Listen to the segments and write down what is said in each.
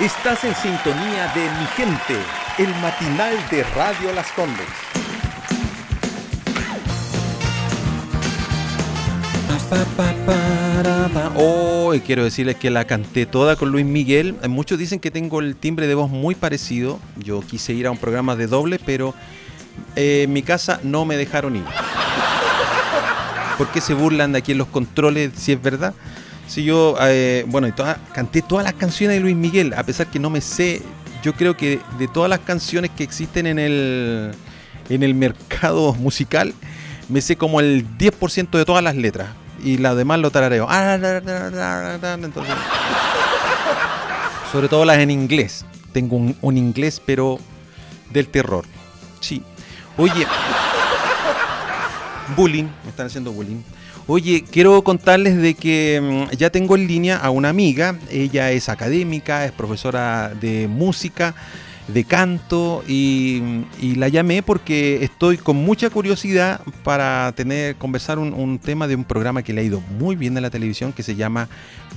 Estás en sintonía de Mi Gente, el matinal de Radio Las Condes. Hoy quiero decirles que la canté toda con Luis Miguel. Muchos dicen que tengo el timbre de voz muy parecido. Yo quise ir a un programa de doble, pero eh, en mi casa no me dejaron ir. ¿Por qué se burlan de aquí en los controles si es verdad? Si yo, eh, bueno, canté todas las canciones de Luis Miguel, a pesar que no me sé, yo creo que de todas las canciones que existen en el, en el mercado musical, me sé como el 10% de todas las letras y las demás lo tarareo. Entonces, sobre todo las en inglés. Tengo un, un inglés, pero del terror. Sí. Oye, bullying, me están haciendo bullying. Oye, quiero contarles de que mm, ya tengo en línea a una amiga, ella es académica, es profesora de música, de canto y, la llamé porque estoy con mucha curiosidad para tener conversar un, tema de un programa que le ha ido muy bien en la televisión que se llama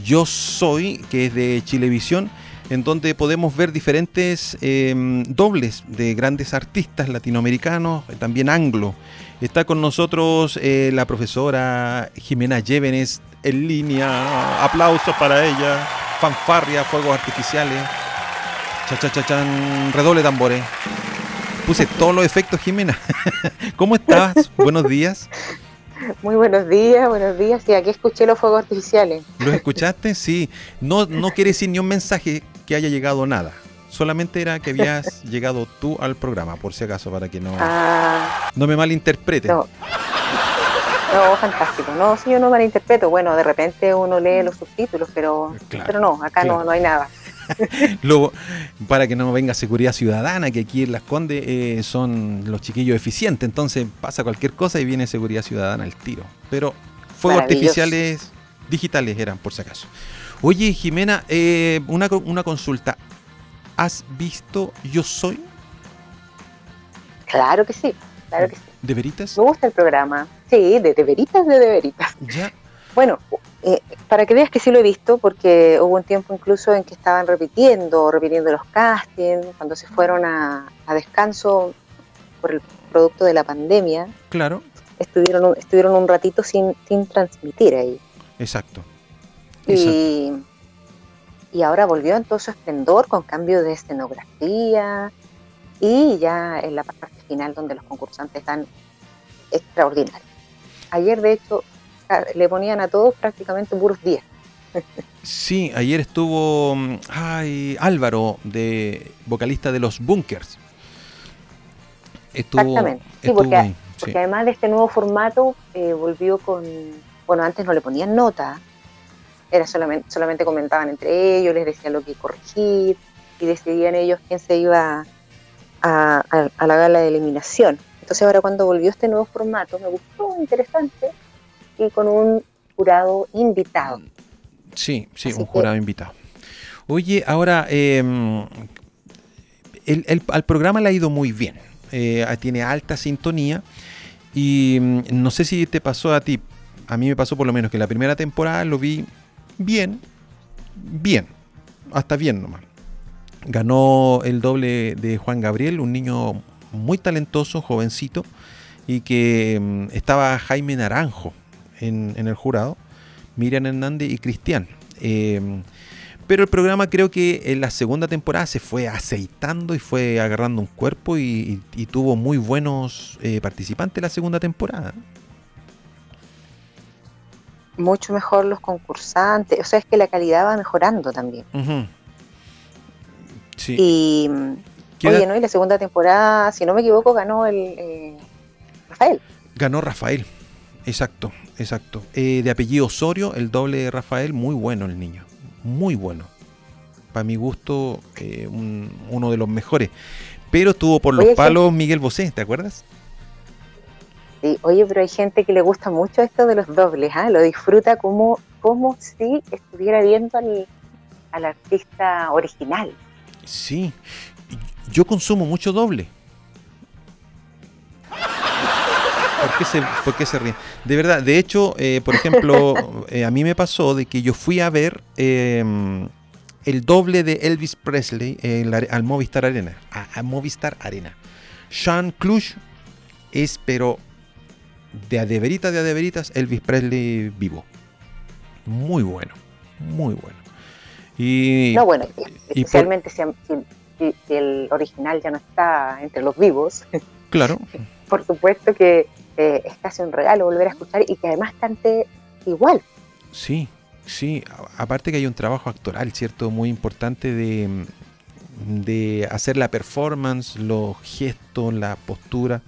Yo Soy, que es de Chilevisión en donde podemos ver diferentes em, dobles de grandes artistas latinoamericanos, también anglo. Está con nosotros eh, la profesora Jimena Llévenes en línea. Aplausos para ella. Fanfarria, fuegos artificiales. Cha, cha, cha, chan, redoble tambores. Puse todos los efectos, Jimena. ¿Cómo estás? Buenos días. Muy buenos días, buenos días. Sí, aquí escuché los fuegos artificiales. ¿Los escuchaste? Sí. No, no quiere decir ni un mensaje que haya llegado nada. Solamente era que habías llegado tú al programa, por si acaso, para que no, ah. no me malinterprete. No. no. fantástico. No, si yo no malinterpreto. Bueno, de repente uno lee los subtítulos, pero, pero no, acá no, no hay nada. Luego, para que no venga seguridad ciudadana, que aquí en Las Condes eh, son los chiquillos eficientes, entonces pasa cualquier cosa y viene seguridad ciudadana al tiro. Pero fuegos artificiales digitales eran, por si acaso. Oye, Jimena, eh, una, una consulta. ¿Has visto Yo Soy? Claro que sí, claro que sí. ¿De veritas? Me gusta el programa. Sí, de, de veritas, de, de veritas. Ya. Bueno, eh, para que veas que sí lo he visto, porque hubo un tiempo incluso en que estaban repitiendo, repitiendo los castings, cuando se fueron a, descanso por el producto de la pandemia. Claro. Estuvieron, estuvieron un ratito sin, sin transmitir ahí. Exacto. Y, y ahora volvió en todo su esplendor con cambio de escenografía y ya en la parte final donde los concursantes están extraordinarios. Ayer, de hecho, le ponían a todos prácticamente puros 10. Sí, ayer estuvo ay, Álvaro, de vocalista de los Bunkers. Exactamente, sí, porque, además de este nuevo formato eh, volvió con, bueno, antes no le ponían nota, era solamente, solamente comentaban entre ellos, les decían lo que corregir y decidían ellos quién se iba a, a la gala de eliminación. Entonces ahora cuando volvió este nuevo formato me gustó, interesante, y con un jurado invitado. Sí, sí, un jurado invitado. Oye, ahora, em, el, al programa le ha ido muy bien. Eh, tiene alta sintonía. Y mm, no sé si te pasó a ti. A mí me pasó por lo menos que la primera temporada lo vi bien. Bien. Hasta bien nomás. Ganó el doble de Juan Gabriel, un niño muy talentoso, jovencito. Y que mm, estaba Jaime Naranjo en, el jurado, Miriam Hernández y Cristian. Em, pero el programa creo que en la segunda temporada se fue aceitando y fue agarrando un cuerpo y, tuvo muy buenos eh, participantes la segunda temporada. Mucho mejor los concursantes, o sea, es que la calidad va mejorando también. Sí. Y, oye, ¿no? Y la segunda temporada, si no me equivoco, ganó el eh, Rafael. Ganó Rafael, exacto. Exacto. Eh, de apellido Osorio, el doble de Rafael, muy bueno el niño. Muy bueno. Para mi gusto, eh, uno de los mejores. Pero estuvo por los palos Miguel Bosé, ¿te acuerdas? Sí, oye, pero hay gente que le gusta mucho esto de los dobles, ¿ah? lo disfruta como, como si estuviera viendo al, al artista original. Sí, yo consumo mucho doble. ¿Por qué se, ríen? De verdad, de hecho, eh, por ejemplo, eh, a mí me pasó de que yo fui a ver em, el doble de Elvis Presley al Movistar Arena. A, Movistar Arena. Sean Clush es, pero de adeveritas de adeveritas, Elvis Presley vivo. Muy bueno, muy bueno. Y, no, bueno, especialmente si, el original ya no está entre los vivos. Claro. por supuesto que eh, es casi un regalo volver a escuchar y que además cante igual. Sí, sí. Aparte que hay un trabajo actoral, ¿cierto? Muy importante de, de hacer la performance, los gestos, la postura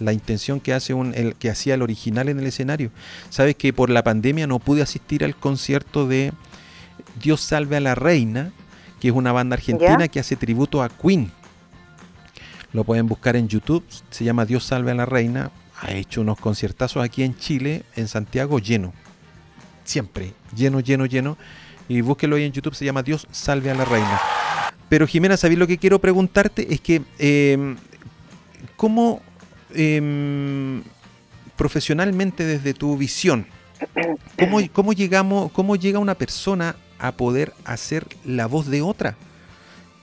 la intención que hace un, el que hacía el original en el escenario. Sabes que por la pandemia no pude asistir al concierto de Dios salve a la reina, que es una banda argentina que hace tributo a Queen. Lo pueden buscar en YouTube, se llama Dios salve a la reina. Ha hecho unos conciertazos aquí en Chile, en Santiago, lleno. Siempre, lleno, lleno, lleno. Y búsquelo ahí en YouTube, se llama Dios salve a la reina. Pero Jimena, ¿sabes lo que quiero preguntarte? Es que, eh, ¿cómo em, profesionalmente desde tu visión, ¿cómo, cómo, llegamos, ¿cómo llega una persona a poder hacer la voz de otra?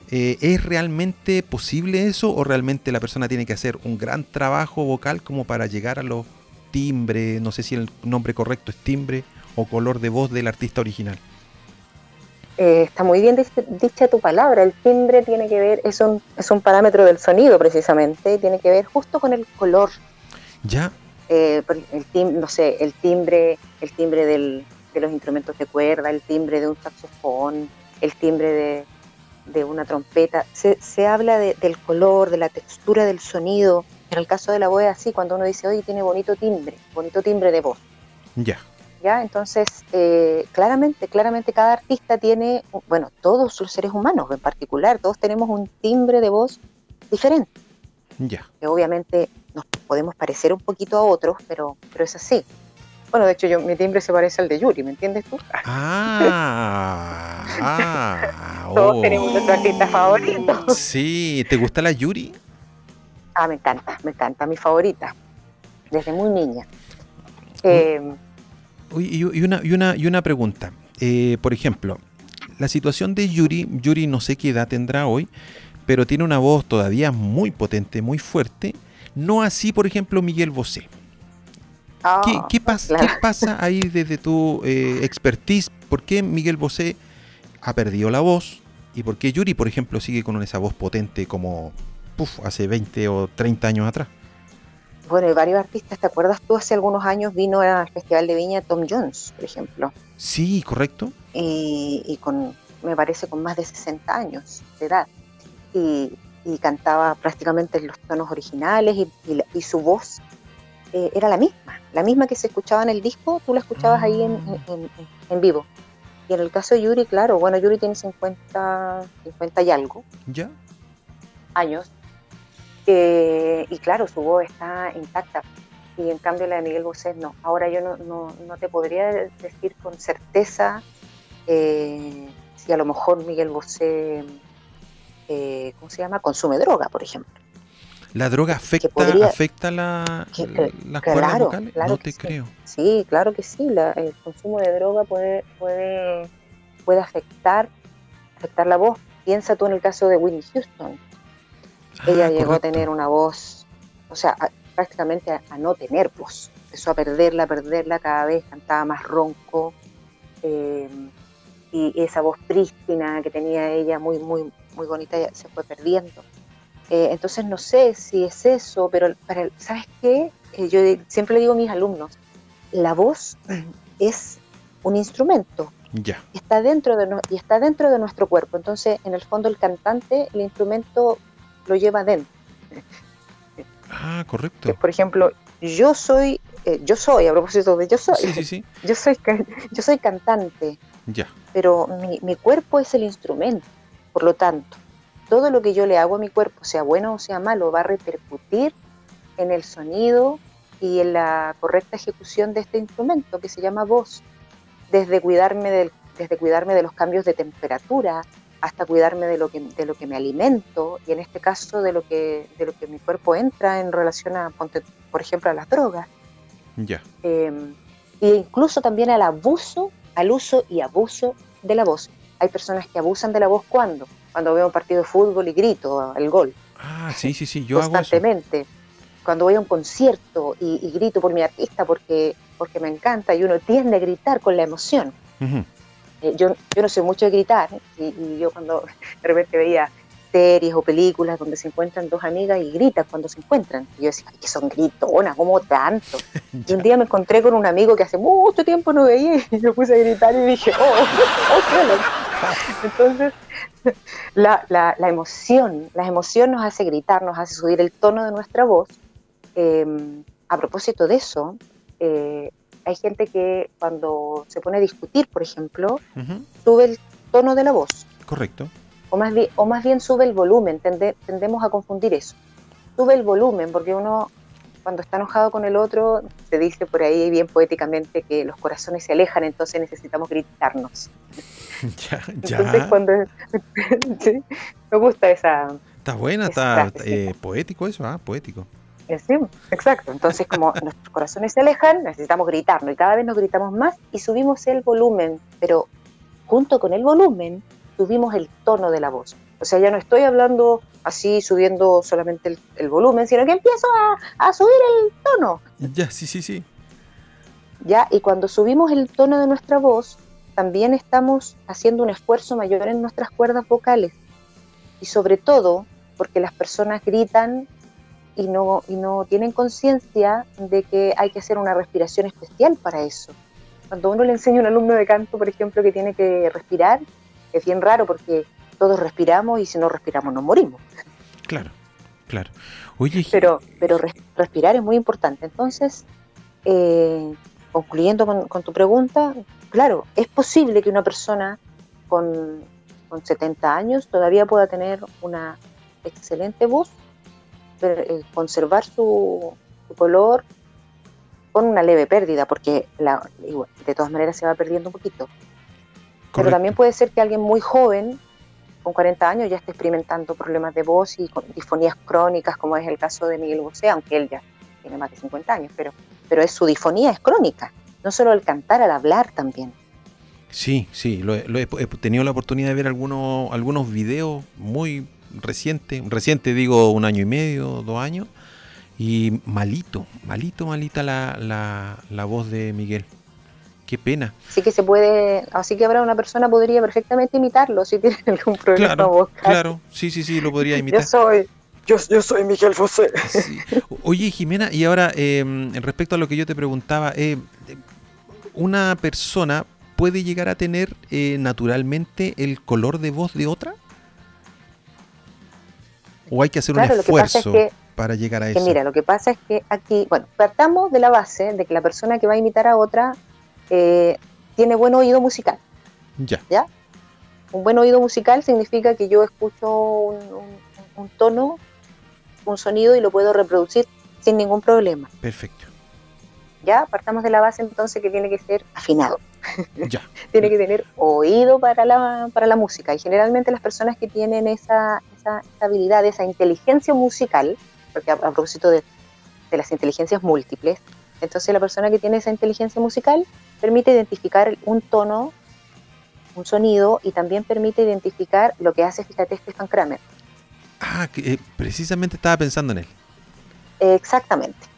Eh, ¿Es realmente posible eso o realmente la persona tiene que hacer un gran trabajo vocal como para llegar a los timbres, no sé si el nombre correcto es timbre o color de voz del artista original? Eh, está muy bien dicha tu palabra, el timbre tiene que ver, es un, es un parámetro del sonido precisamente, tiene que ver justo con el color. Ya. Eh, el no sé, el timbre, el timbre de los instrumentos de cuerda, el timbre de un saxofón, el timbre de, de una trompeta, se, se habla del color, de la textura del sonido. En el caso de la voz así, cuando uno dice, oye, tiene bonito timbre, bonito timbre de voz. Ya. ¿Ya? Entonces, eh, claramente, claramente cada artista tiene, bueno, todos los seres humanos en particular, todos tenemos un timbre de voz diferente. Ya. Que obviamente nos podemos parecer un poquito a otros, pero, pero es así. Bueno, de hecho, yo, mi timbre se parece al de Yuri, ¿me entiendes tú? Ah, ah Todos tenemos nuestro artista favorito. Sí, ¿te gusta la Yuri? Ah, me encanta, me encanta, mi favorita, desde muy niña. Eh, y, una, y, una, y una pregunta, eh, por ejemplo, la situación de Yuri, Yuri no sé qué edad tendrá hoy, pero tiene una voz todavía muy potente, muy fuerte, no así, por ejemplo, Miguel Bosé. ¿Qué, ah, pasa, ¿Qué, pasa, ahí desde tu eh, expertise? ¿Por qué Miguel Bosé ha perdido la voz? ¿Y por qué Yuri, por ejemplo, sigue con esa voz potente como hace 20 o 30 años atrás? Bueno, hay varios artistas. ¿Te acuerdas tú? Hace algunos años vino al Festival de Viña Tom Jones, por ejemplo. Sí, correcto. Y, con, me parece, con más de 60 años de edad. Y, cantaba prácticamente en los tonos originales y su voz eh, era la misma, la misma que se escuchaba en el disco, tú la escuchabas ahí en, en, vivo. Y en el caso de Yuri, claro, bueno, Yuri tiene 50, 50 y algo ¿Ya? años. Eh, y claro, su voz está intacta. Y en cambio la de Miguel Bosé no. Ahora yo no, no, no te podría decir con certeza eh, si a lo mejor Miguel Bosé, ¿cómo se llama? Consume droga, por ejemplo. ¿La droga afecta, afecta la, las cuerdas vocales? no te creo. Sí, claro que sí. el consumo de droga puede, puede, puede afectar, afectar la voz. Piensa tú en el caso de Whitney Houston. Ah, Ella llegó a tener una voz, o sea, prácticamente a, no tener voz. Empezó a perderla, a perderla, cada vez cantaba más ronco. Eh, y esa voz prístina que tenía ella, muy, muy, muy bonita, se fue perdiendo. Eh, entonces no sé si es eso, pero para, ¿sabes qué? Eh, yo siempre le digo a mis alumnos, la voz es un instrumento. Ya. Está dentro de y está dentro de nuestro cuerpo. Entonces, en el fondo, el cantante, el instrumento lo lleva dentro. Ah, correcto. por ejemplo, yo soy, eh, yo soy, a propósito de yo soy, sí, sí, yo soy, yo soy cantante. Ya. Pero mi, mi cuerpo es el instrumento. Por lo tanto, todo lo que yo le hago a mi cuerpo, sea bueno o sea malo, va a repercutir en el sonido y en la correcta ejecución de este instrumento que se llama voz. Desde cuidarme, del, desde cuidarme de los cambios de temperatura hasta cuidarme de lo que, de lo que me alimento y en este caso de lo que, de lo que mi cuerpo entra en relación a, por ejemplo, a las drogas. Ya. Em, e incluso también al abuso, al uso y abuso de la voz. hay personas que abusan de la voz cuando, cuando veo un partido de fútbol y grito el gol. Ah, sí, sí, sí, yo constantemente. Cuando voy a un concierto y, grito por mi artista porque, porque me encanta y uno tiende a gritar con la emoción. Eh, yo, yo no sé mucho de gritar y, yo cuando de repente veía series o películas donde se encuentran dos amigas y gritan cuando se encuentran. Y yo decía, que son gritonas, ¿cómo tanto? y un día me encontré con un amigo que hace mucho tiempo no veía y me puse a gritar y dije, oh, oh Entonces, la, la, la, emoción, la emoción nos hace gritar, nos hace subir el tono de nuestra voz. Em, a propósito de eso, eh, hay gente que cuando se pone a discutir, por ejemplo, sube el tono de la voz. Correcto o más bien, o más bien sube el volumen, tendemos a confundir eso. Sube el volumen, porque uno cuando está enojado con el otro, se dice por ahí bien poéticamente que los corazones se alejan, entonces necesitamos gritarnos. Ya, ya. Entonces cuando... me gusta esa... Está buena, está eh, poético eso, ¿ah? Poético. Eh, sí, exacto. Entonces, como nuestros corazones se alejan, necesitamos gritarnos y cada vez nos gritamos más y subimos el volumen, pero junto con el volumen subimos el tono de la voz. O sea, ya no estoy hablando así, subiendo solamente el, volumen, sino que empiezo a, subir el tono. Ya, sí, sí, sí. Ya, y cuando subimos el tono de nuestra voz, también estamos haciendo un esfuerzo mayor en nuestras cuerdas vocales. Y sobre todo, porque las personas gritan y no, y no tienen conciencia de que hay que hacer una respiración especial para eso. Cuando uno le enseña a un alumno de canto, por ejemplo, que tiene que respirar, es bien raro porque todos respiramos y si no respiramos nos morimos. Claro, claro. Oye, pero, pero respirar es muy importante. Entonces, eh, concluyendo con, tu pregunta, claro, es posible que una persona con, con 70 años todavía pueda tener una excelente voz, conservar su, color con una leve pérdida, porque la, de todas maneras se va perdiendo un poquito. Pero también puede ser que alguien muy joven, con 40 años, ya esté experimentando problemas de voz y con disfonías crónicas, como es el caso de Miguel Bosé, aunque él ya tiene más de 50 años, pero, pero es, su disfonía es crónica, no solo al cantar, al hablar también. Sí, sí, lo, he, tenido la oportunidad de ver algunos, algunos videos muy recientes, reciente digo un año y medio, dos años, y malito, malito, malita la, la, la voz de Miguel. Qué pena. Así que se puede, así que habrá una persona podría perfectamente imitarlo si tiene algún problema claro, vocal. Claro, sí, sí, sí, lo podría imitar. yo soy, yo, soy Miguel José. Oye, Jimena, y ahora, eh, respecto a lo que yo te preguntaba, eh, ¿una persona puede llegar a tener eh, naturalmente el color de voz de otra? ¿O hay que hacer un esfuerzo para llegar a eso? mira, lo que pasa es que aquí, bueno, partamos de la base de que la persona que va a imitar a otra eh, tiene buen oído musical. Ya. ¿Ya? Un buen oído musical significa que yo escucho un, tono, un sonido y lo puedo reproducir sin ningún problema. Perfecto. Ya, partamos de la base entonces que tiene que ser afinado. Ya. tiene que tener oído para la, para la música. Y generalmente las personas que tienen esa, esa, habilidad, esa inteligencia musical, porque a, propósito de, de, las inteligencias múltiples, entonces la persona que tiene esa inteligencia musical permite identificar un tono, un sonido y también permite identificar lo que hace, fíjate, Stefan Kramer. Ah, que, eh, precisamente estaba pensando en él. exactamente.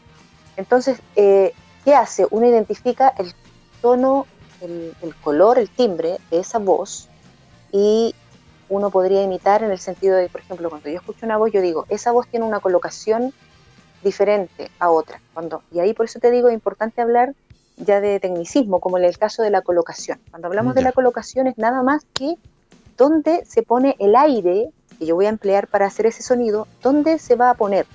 Entonces, eh, ¿qué hace? Uno identifica el tono, el, el color, el timbre de esa voz y uno podría imitar en el sentido de, por ejemplo, cuando yo escucho una voz, yo digo, esa voz tiene una colocación diferente a otra. Cuando, y ahí por eso te digo, es importante hablar ya de tecnicismo, como en el caso de la colocación. Cuando hablamos de la colocación es nada más que dónde se pone el aire que yo voy a emplear para hacer ese sonido, dónde se va a poner.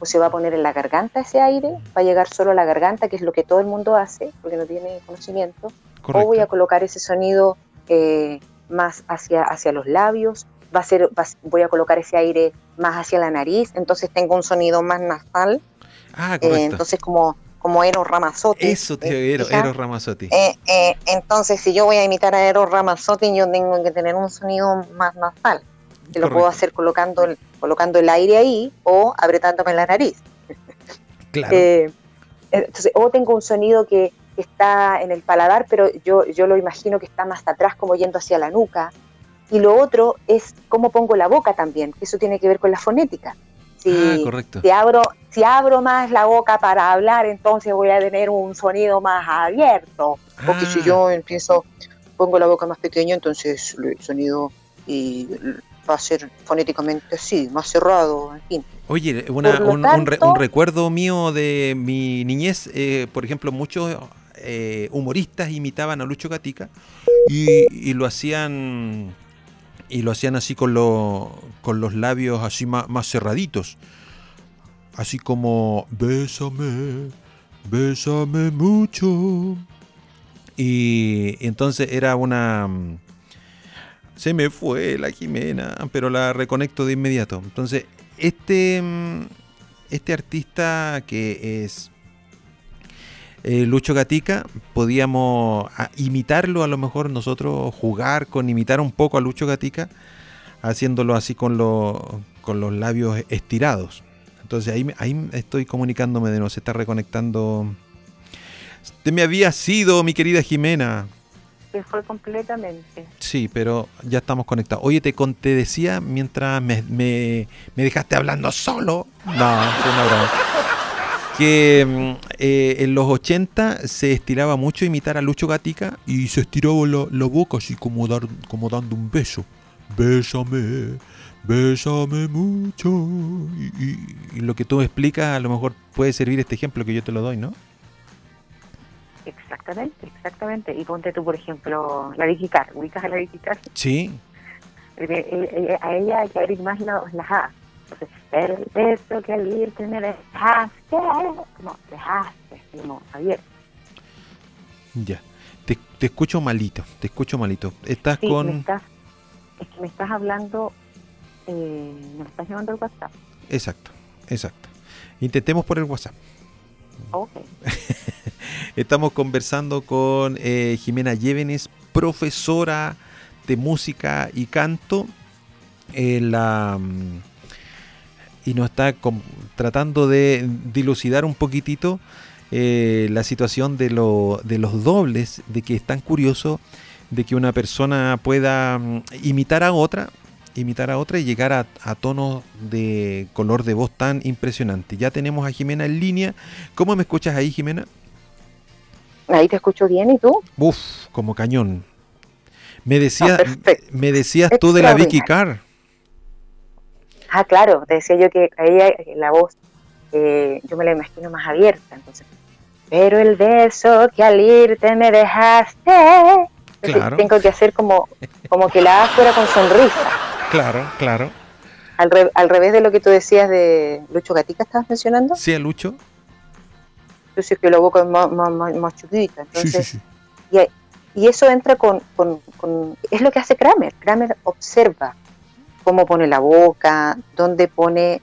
O se va a poner en la garganta ese aire, va a llegar solo a la garganta, que es lo que todo el mundo hace, porque no tiene conocimiento. O voy a colocar ese sonido eh, más hacia, hacia los labios, va a ser, voy a colocar ese aire más hacia la nariz, entonces tengo un sonido más nasal. Ah, correcto. Eh, entonces como como Eros Ramazzotti. Eso, tío, eh, Eros, Eros Ramazzotti. Eh, entonces, si yo voy a imitar a Eros Ramazzotti, yo tengo que tener un sonido más nasal. Que lo puedo hacer colocando el, colocando el aire ahí o apretándome la nariz. Claro. entonces, o tengo un sonido que, que está en el paladar, pero yo, yo lo imagino que está más atrás, como yendo hacia la nuca. Y lo otro es cómo pongo la boca también, que eso tiene que ver con la fonética. Si, ah, si, abro, si abro más la boca para hablar, entonces voy a tener un sonido más abierto. Porque si Ah. yo empiezo, pongo la boca más pequeña, entonces el sonido y va a ser fonéticamente así, más cerrado, en fin. Oye, una- Por lo un, un re- tanto- un recuerdo mío de mi niñez, eh, por ejemplo, muchos eh, humoristas imitaban a Lucho Gatica y, lo hacían y lo hacían así con, con los labios así más, cerraditos, así como bésame, bésame mucho. Y, y entonces era una se me fue la Jimena, pero la reconecto de inmediato. Entonces, este, este artista que es eh, Lucho Gatica, podíamos a- imitarlo a lo mejor nosotros, jugar con imitar un poco a Lucho Gatica, haciéndolo así con, lo- con los labios estirados. Entonces ahí, ahí estoy comunicándome de nuevo, se está reconectando. Te me había sido, mi querida Jimena. Fue completamente. Sí, pero ya estamos conectados. Oye, te, te decía mientras me, me- me dejaste hablando solo. No, fue una broma. Que mm, eh, en los 80 se estiraba mucho imitar a Lucho Gatica y se estiraba la, la boca así como, dar, como dando un beso. Bésame, bésame mucho. Y, y- y lo que tú me explicas a lo mejor puede servir este ejemplo que yo te lo doy, ¿no? Exactamente, exactamente. Y ponte tú, por ejemplo, la Carr. ¿Ubicas a la Carr? Sí, Eh, eh, eh, A ella hay que abrir más la- las A. Entonces, el beso que al irte me dejaste, como dejaste, como abierto. ya. Te, te escucho malito, te escucho malito. Estás Sí, con... me estás, es que me estás hablando, eh, me estás llamando al WhatsApp. Exacto, exacto. Intentemos por el WhatsApp. Ok. Estamos conversando con eh, Jimena Llévenes, profesora de música y canto. en la, mm, y nos está tratando de dilucidar un poquitito eh, la situación de, lo- de los dobles, de que es tan curioso de que una persona pueda mm, imitar a otra, imitar a otra y llegar a, a tonos de color de voz tan impresionante. Ya tenemos a Jimena en línea. ¿Cómo me escuchas ahí, Jimena? Ahí te escucho bien, ¿y tú? Uf, como cañón. Me, decía, Ah, me decías tú de la Vicky Carr. Ah, claro, te decía yo que a ella eh, la voz, eh, yo me la imagino más abierta, entonces. Pero el beso que al irte me dejaste. Claro. Tengo que hacer como, como que la A fuera con sonrisa. Claro, claro. Al, re- al revés de lo que tú decías de Lucho Gatica, estabas mencionando. Sí, a Lucho. Entonces que la boca es más, más, más, chiquita. Sí, Entonces, sí, sí. Y eso entra con, con- con- Es lo que hace Kramer. Kramer observa cómo pone la boca, dónde pone,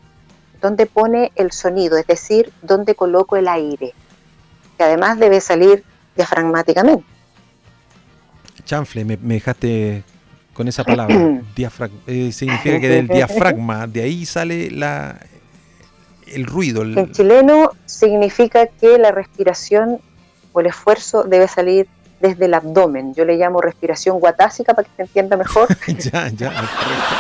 dónde pone el sonido, es decir, dónde coloco el aire, que además debe salir diafragmáticamente. Chanfle, me, me dejaste con esa palabra. Diafrag- eh, significa que del diafragma, de ahí sale la, el ruido. el- En chileno significa que la respiración o el esfuerzo debe salir desde el abdomen. Yo le llamo respiración guatásica para que se entienda mejor. ya, ya, correcto.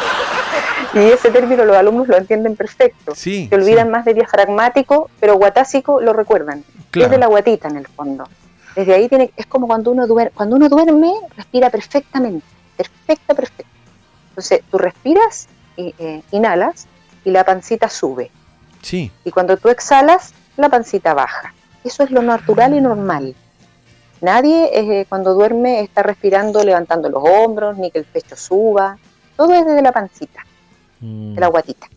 Y ese término los alumnos lo entienden perfecto. Sí, Se olvidan sí, más de diafragmático, pero guatásico lo recuerdan. claro. Desde la guatita en el fondo. Desde ahí tiene, es como cuando uno duerme, cuando uno duerme, respira perfectamente, perfecta, perfecta. Entonces tú respiras, y, eh, inhalas y la pancita sube. Sí, Y cuando tú exhalas, la pancita baja. Eso es lo natural y normal. Nadie eh, cuando duerme está respirando levantando los hombros, ni que el pecho suba. Todo es desde la pancita Mm, de la guatita.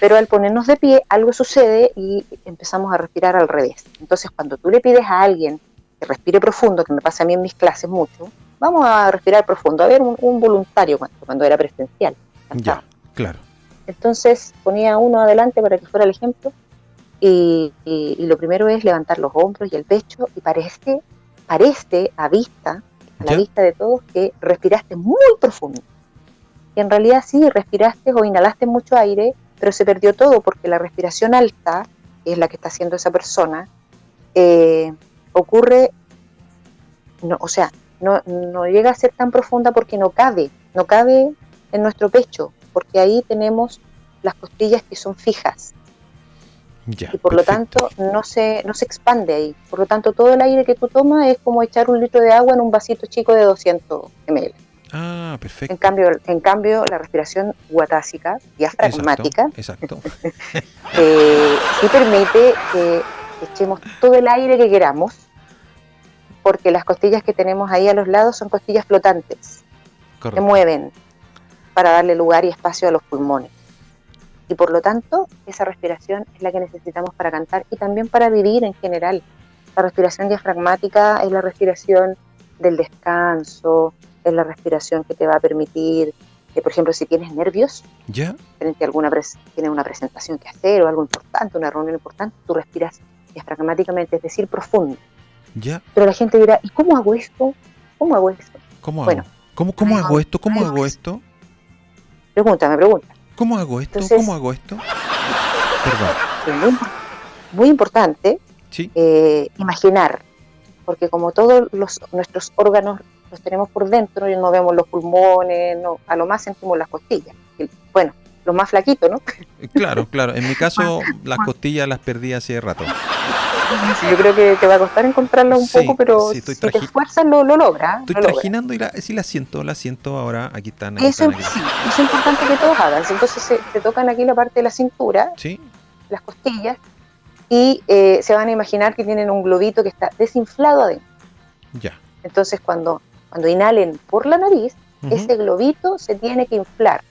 Pero al ponernos de pie, algo sucede y empezamos a respirar al revés. Entonces, cuando tú le pides a alguien que respire profundo, que me pasa a mí en mis clases mucho, vamos a respirar profundo. A ver, un, un voluntario cuando, cuando era presencial. ya, claro. Entonces, ponía uno adelante para que fuera el ejemplo. Y, y- y lo primero es levantar los hombros y el pecho. Y parece, parece a vista, a la vista de todos, que respiraste muy profundo. Y en realidad sí, respiraste o inhalaste mucho aire, pero se perdió todo porque la respiración alta, que es la que está haciendo esa persona, eh, ocurre no, o sea, no, no llega a ser tan profunda porque no cabe, no cabe en nuestro pecho, porque ahí tenemos las costillas que son fijas. y por lo tanto no se, no se expande ahí. Por lo tanto, todo el aire que tú tomas es como echar un litro de agua en un vasito chico de 200 ml. Ah, perfecto. En cambio, en cambio la respiración guatásica, diafragmática, exacto, eh, sí permite que echemos todo el aire que queramos, porque las costillas que tenemos ahí a los lados son costillas flotantes, que mueven para darle lugar y espacio a los pulmones. Y por lo tanto, esa respiración es la que necesitamos para cantar y también para vivir en general. La respiración diafragmática es la respiración del descanso, es la respiración que te va a permitir que, por ejemplo, si tienes nervios, ¿Ya? frente a alguna tienes una presentación que hacer o algo importante, una reunión importante, tú respiras diafragmáticamente, es decir, profundo. ¿Ya? Pero la gente dirá, ¿y cómo hago esto? ¿Cómo hago esto? ¿Cómo hago? Bueno, ¿Cómo, cómo hago esto? ¿Cómo hago esto? Pregunta, me pregunta. ¿Cómo hago esto? ¿Cómo hago esto? Perdón. muy, muy importante ¿Sí? eh, imaginar, porque como todos los, nuestros órganos los tenemos por dentro y no vemos los pulmones, no, a lo más sentimos las costillas. Bueno, los más flaquitos, ¿no? Eh, claro, claro. En mi caso, las costillas las perdí hace rato. Yo creo que te va a costar encontrarlas un poco, pero si te esfuerzas lo, lo logra. Estoy trajinando y la, sí la siento, la siento ahora. Aquí están. Eso Sí, es importante que todos hagan. Entonces se, tocan aquí la parte de la cintura, ¿Sí? las costillas, y eh, se van a imaginar que tienen un globito que está desinflado adentro. Ya. Entonces cuando, cuando inhalen por la nariz, ese globito se tiene que inflar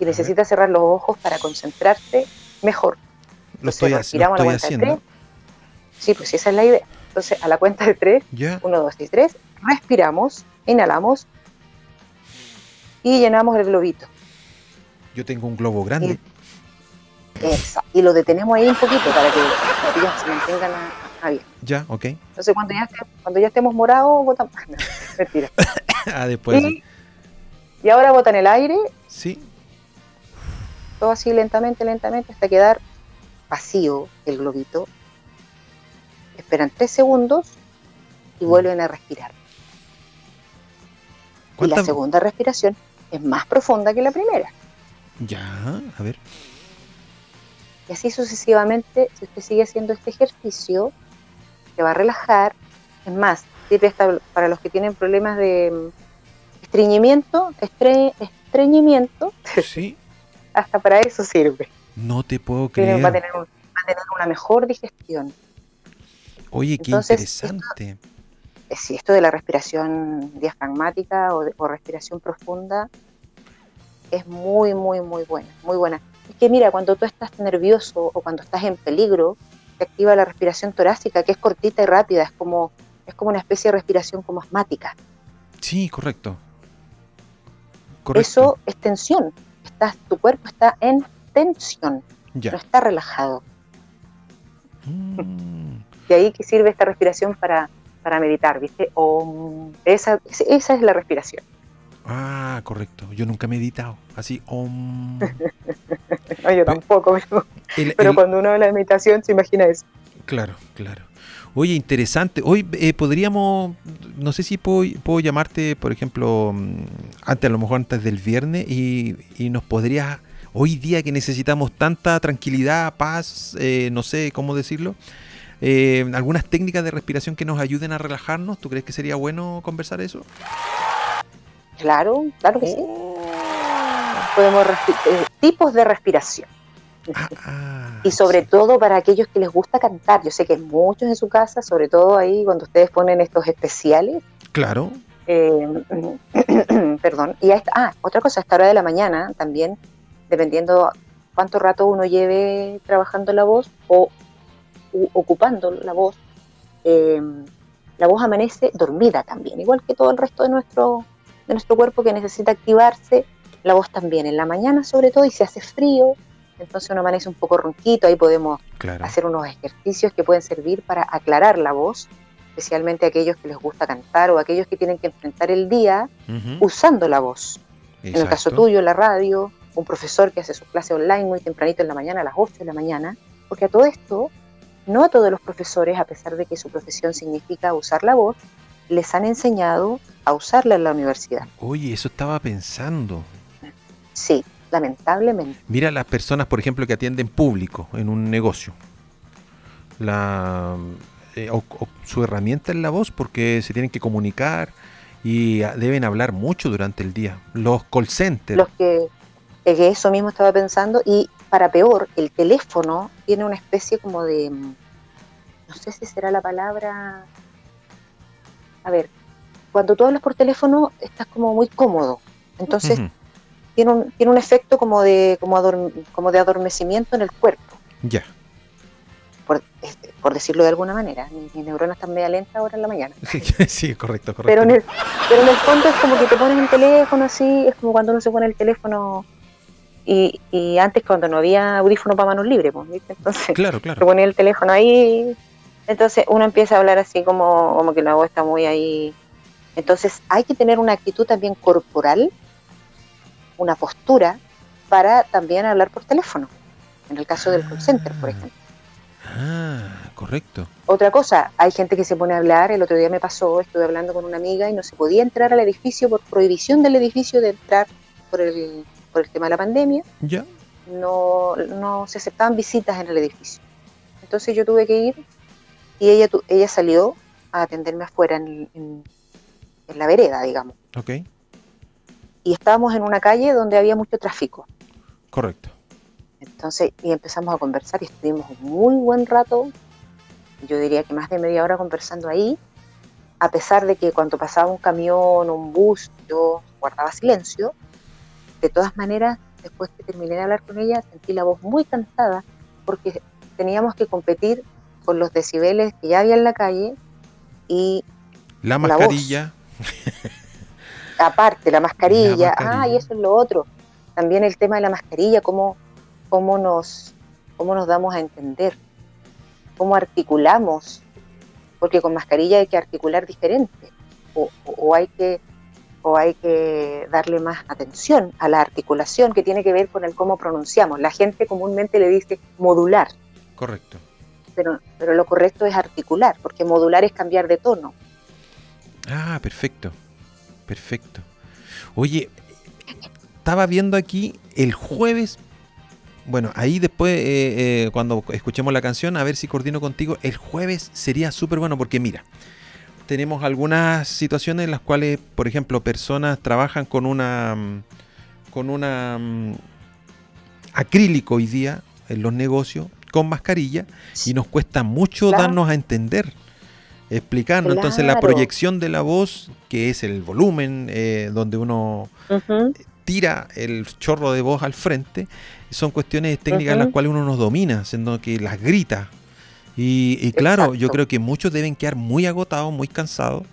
y necesita cerrar los ojos para concentrarse mejor. Lo estoy, lo estoy haciendo. Sí, pues esa es la idea. Entonces, a la cuenta de tres, uno, dos y tres, respiramos, inhalamos y llenamos el globito. Yo tengo un globo grande. Y, y lo detenemos ahí un poquito para que las se mantengan a, bien. Ya, ok. Entonces, cuando ya, cuando ya estemos morados, botamos. No, mentira. ah, después. Y, y ahora botan el aire. Sí. Todo así lentamente, lentamente, hasta quedar vacío el globito esperan tres segundos y mm. vuelven a respirar. Y la segunda respiración es más profunda que la primera. Ya, a ver. Y así sucesivamente, si usted sigue haciendo este ejercicio, se va a relajar. Es más, sirve para los que tienen problemas de mm, estreñimiento, estreñimiento. Sí. hasta para eso sirve. No te puedo creer. Va a tener, va a tener una mejor digestión. Oye, qué interesante. si esto de la respiración diafragmática o, respiración profunda es muy, muy, muy buena, muy buena. Es que mira, cuando tú estás nervioso o cuando estás en peligro, se activa la respiración torácica, que es cortita y rápida, es como, es como una especie de respiración como asmática. Sí, correcto. Eso es tensión. Estás, tu cuerpo está en tensión, no está relajado. Mm. De ahí que sirve esta respiración para, para meditar, ¿viste? O esa, esa es la respiración. Ah, correcto. Yo nunca he meditado. Así, om. no, yo tampoco, pero, cuando uno ve la meditación se imagina eso. Claro, claro. Oye, interesante. Hoy eh, podríamos, no sé si puedo, puedo, llamarte, por ejemplo, mm, antes a lo mejor antes del viernes y, y nos podrías, hoy día que necesitamos tanta tranquilidad, paz, eh, no sé cómo decirlo, eh, algunas técnicas de respiración que nos ayuden a relajarnos. ¿Tú crees que sería bueno conversar eso? Claro, claro que sí. Oh. Podemos eh, tipos de respiración. Ah, ah, y sobre todo para aquellos que les gusta cantar. Yo sé que muchos en su casa, sobre todo ahí cuando ustedes ponen estos especiales. Claro. Eh, perdón. Y ah, otra cosa, a esta hora de la mañana también, dependiendo cuánto rato uno lleve trabajando la voz o ocupando la voz, eh, la voz amanece dormida también, igual que todo el resto de nuestro, de nuestro cuerpo que necesita activarse, la voz también, en la mañana sobre todo, y si hace frío, entonces uno amanece un poco ronquito, ahí podemos hacer unos ejercicios que pueden servir para aclarar la voz, especialmente aquellos que les gusta cantar o aquellos que tienen que enfrentar el día usando la voz. En el caso tuyo, la radio, un profesor que hace su clase online muy tempranito en la mañana, a las 8 de la mañana, porque a todo esto no a todos los profesores, a pesar de que su profesión significa usar la voz, les han enseñado a usarla en la universidad. Oye, eso estaba pensando. Sí, lamentablemente. Mira las personas, por ejemplo, que atienden público en un negocio. La, eh, su herramienta es la voz porque se tienen que comunicar y ah, deben hablar mucho durante el día. Los call centers. Los que, que eso mismo estaba pensando y para peor, el teléfono tiene una especie como de, mm, no sé si será la palabra, a ver, cuando tú hablas por teléfono estás como muy cómodo, entonces tiene, un, tiene un efecto como de, como, como de adormecimiento en el cuerpo. Ya. Por, este, por, decirlo de alguna manera. Mis, neuronas están media lentas ahora en la mañana. Sí, correcto, correcto. Pero en, el, pero en el fondo es como que te pones el teléfono así, es como cuando uno se pone el teléfono y, y antes cuando no había audífono para manos libres, pues, Entonces, claro, claro. te ponía el teléfono ahí, entonces uno empieza a hablar así como, como que la voz está muy ahí. Entonces hay que tener una actitud también corporal, una postura, para también hablar por teléfono, en el caso del call center, por ejemplo. Ah, correcto. Otra cosa, hay gente que se pone a hablar, el otro día me pasó, estuve hablando con una amiga y no se podía entrar al edificio por prohibición del edificio de entrar por el por el tema de la pandemia, ¿Ya? No, no se aceptaban visitas en el edificio. Entonces yo tuve que ir y ella, ella salió a atenderme afuera en, en, la vereda, digamos. Ok. Y estábamos en una calle donde había mucho tráfico. Correcto. Entonces, y empezamos a conversar y estuvimos un muy buen rato, yo diría que más de media hora conversando ahí, a pesar de que cuando pasaba un camión o un bus yo guardaba silencio, de todas maneras, después que terminé de hablar con ella, sentí la voz muy cansada porque teníamos que competir con los decibeles que ya había en la calle y la mascarilla. Aparte, la mascarilla. Ah, y eso es lo otro. También el tema de la mascarilla, cómo, cómo, nos, cómo nos damos a entender, cómo articulamos, porque con mascarilla hay que articular diferente, o hay que o hay que darle más atención a la articulación que tiene que ver con el cómo pronunciamos. La gente comúnmente le dice modular. Correcto. Pero, lo correcto es articular, porque modular es cambiar de tono. Ah, perfecto. Perfecto. Oye, estaba viendo aquí el jueves. Bueno, ahí después, eh, eh, cuando escuchemos la canción, a ver si coordino contigo. El jueves sería súper bueno porque mira, tenemos algunas situaciones en las cuales, por ejemplo, personas trabajan con una con una mm, acrílico hoy día en los negocios con mascarilla y nos cuesta mucho darnos a entender, explicarnos. Entonces la proyección de la voz, que es el volumen eh, donde uno tira el chorro de voz al frente, son cuestiones técnicas en las cuales uno nos domina, siendo que las grita. Y, claro, yo creo que muchos deben quedar muy agotados, muy cansados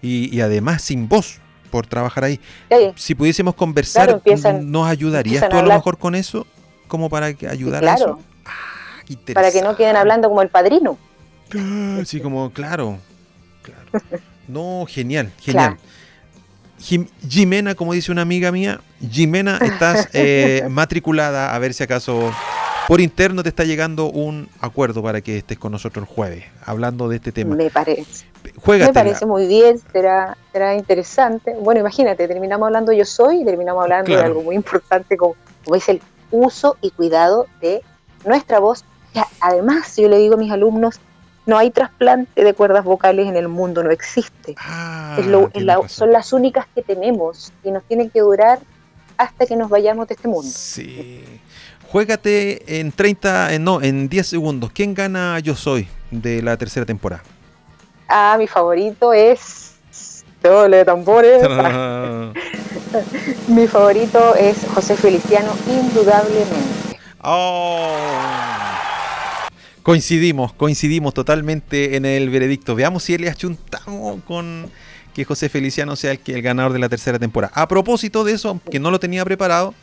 y, además sin voz por trabajar ahí. Si pudiésemos conversar, ¿nos ayudarías tú a, lo mejor con eso? Como para ayudar a eso. Ah, para que no queden hablando como el padrino. Sí, como, claro. claro. No, genial, genial. Jimena, como dice una amiga mía, Jimena, estás eh, matriculada, a ver si acaso por interno te está llegando un acuerdo para que estés con nosotros el jueves, hablando de este tema. Me parece. Me parece muy bien, será, será interesante. Bueno, imagínate, terminamos hablando yo soy y terminamos hablando de algo muy importante como, como es el uso y cuidado de nuestra voz. Además, yo le digo a mis alumnos, no hay trasplante de cuerdas vocales en el mundo, no existe. Ah, son las únicas que tenemos y nos tienen que durar hasta que nos vayamos de este mundo. Sí. Juégate en 30, no, en 10 segundos. ¿Quién gana Yo Soy de la tercera temporada? Ah, mi favorito es. Doble de tambores. mi favorito es José Feliciano, indudablemente. Oh. Coincidimos, coincidimos totalmente en el veredicto. Veamos si le achuntamos con que José Feliciano sea el, el ganador de la tercera temporada. A propósito de eso, que no lo tenía preparado,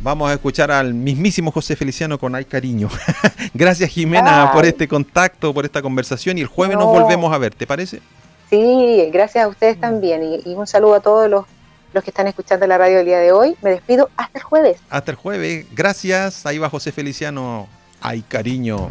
Vamos a escuchar al mismísimo José Feliciano con Ay Cariño. Gracias Jimena por este contacto, por esta conversación y el jueves nos volvemos a ver, ¿te parece? Sí, gracias a ustedes también y, un saludo a todos los, los que están escuchando la radio el día de hoy. Me despido hasta el jueves. Hasta el jueves, gracias. Ahí va José Feliciano. Ay Cariño.